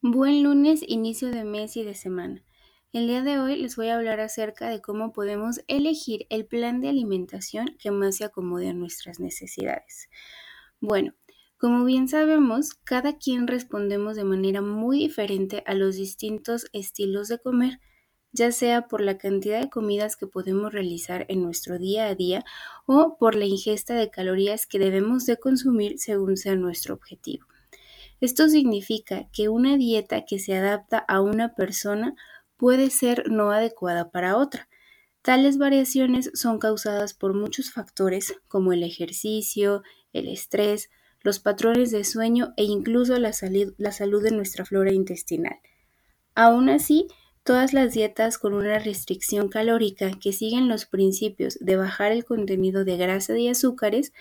Buen lunes, inicio de mes y de semana. El día de hoy les voy a hablar acerca de cómo podemos elegir el plan de alimentación que más se acomode a nuestras necesidades. Bueno, como bien sabemos, cada quien respondemos de manera muy diferente a los distintos estilos de comer, ya sea por la cantidad de comidas que podemos realizar en nuestro día a día o por la ingesta de calorías que debemos de consumir según sea nuestro objetivo. Esto significa que una dieta que se adapta a una persona puede ser no adecuada para otra. Tales variaciones son causadas por muchos factores como el ejercicio, el estrés, los patrones de sueño e incluso la, salud, de nuestra flora intestinal. Aún así, todas las dietas con una restricción calórica que siguen los principios de bajar el contenido de grasa y azúcares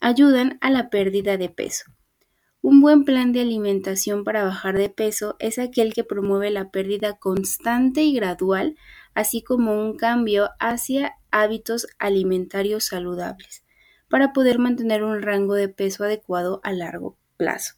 ayudan a la pérdida de peso. Un buen plan de alimentación para bajar de peso es aquel que promueve la pérdida constante y gradual, así como un cambio hacia hábitos alimentarios saludables, para poder mantener un rango de peso adecuado a largo plazo.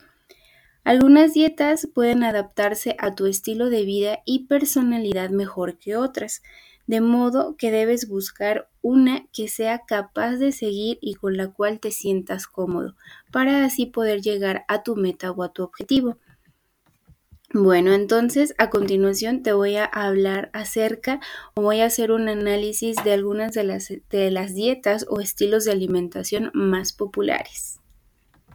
Algunas dietas pueden adaptarse a tu estilo de vida y personalidad mejor que otras, de modo que debes buscar una que sea capaz de seguir y con la cual te sientas cómodo, para así poder llegar a tu meta o a tu objetivo. Bueno, entonces a continuación te voy a hablar acerca o voy a hacer un análisis de algunas de las, de las dietas o estilos de alimentación más populares.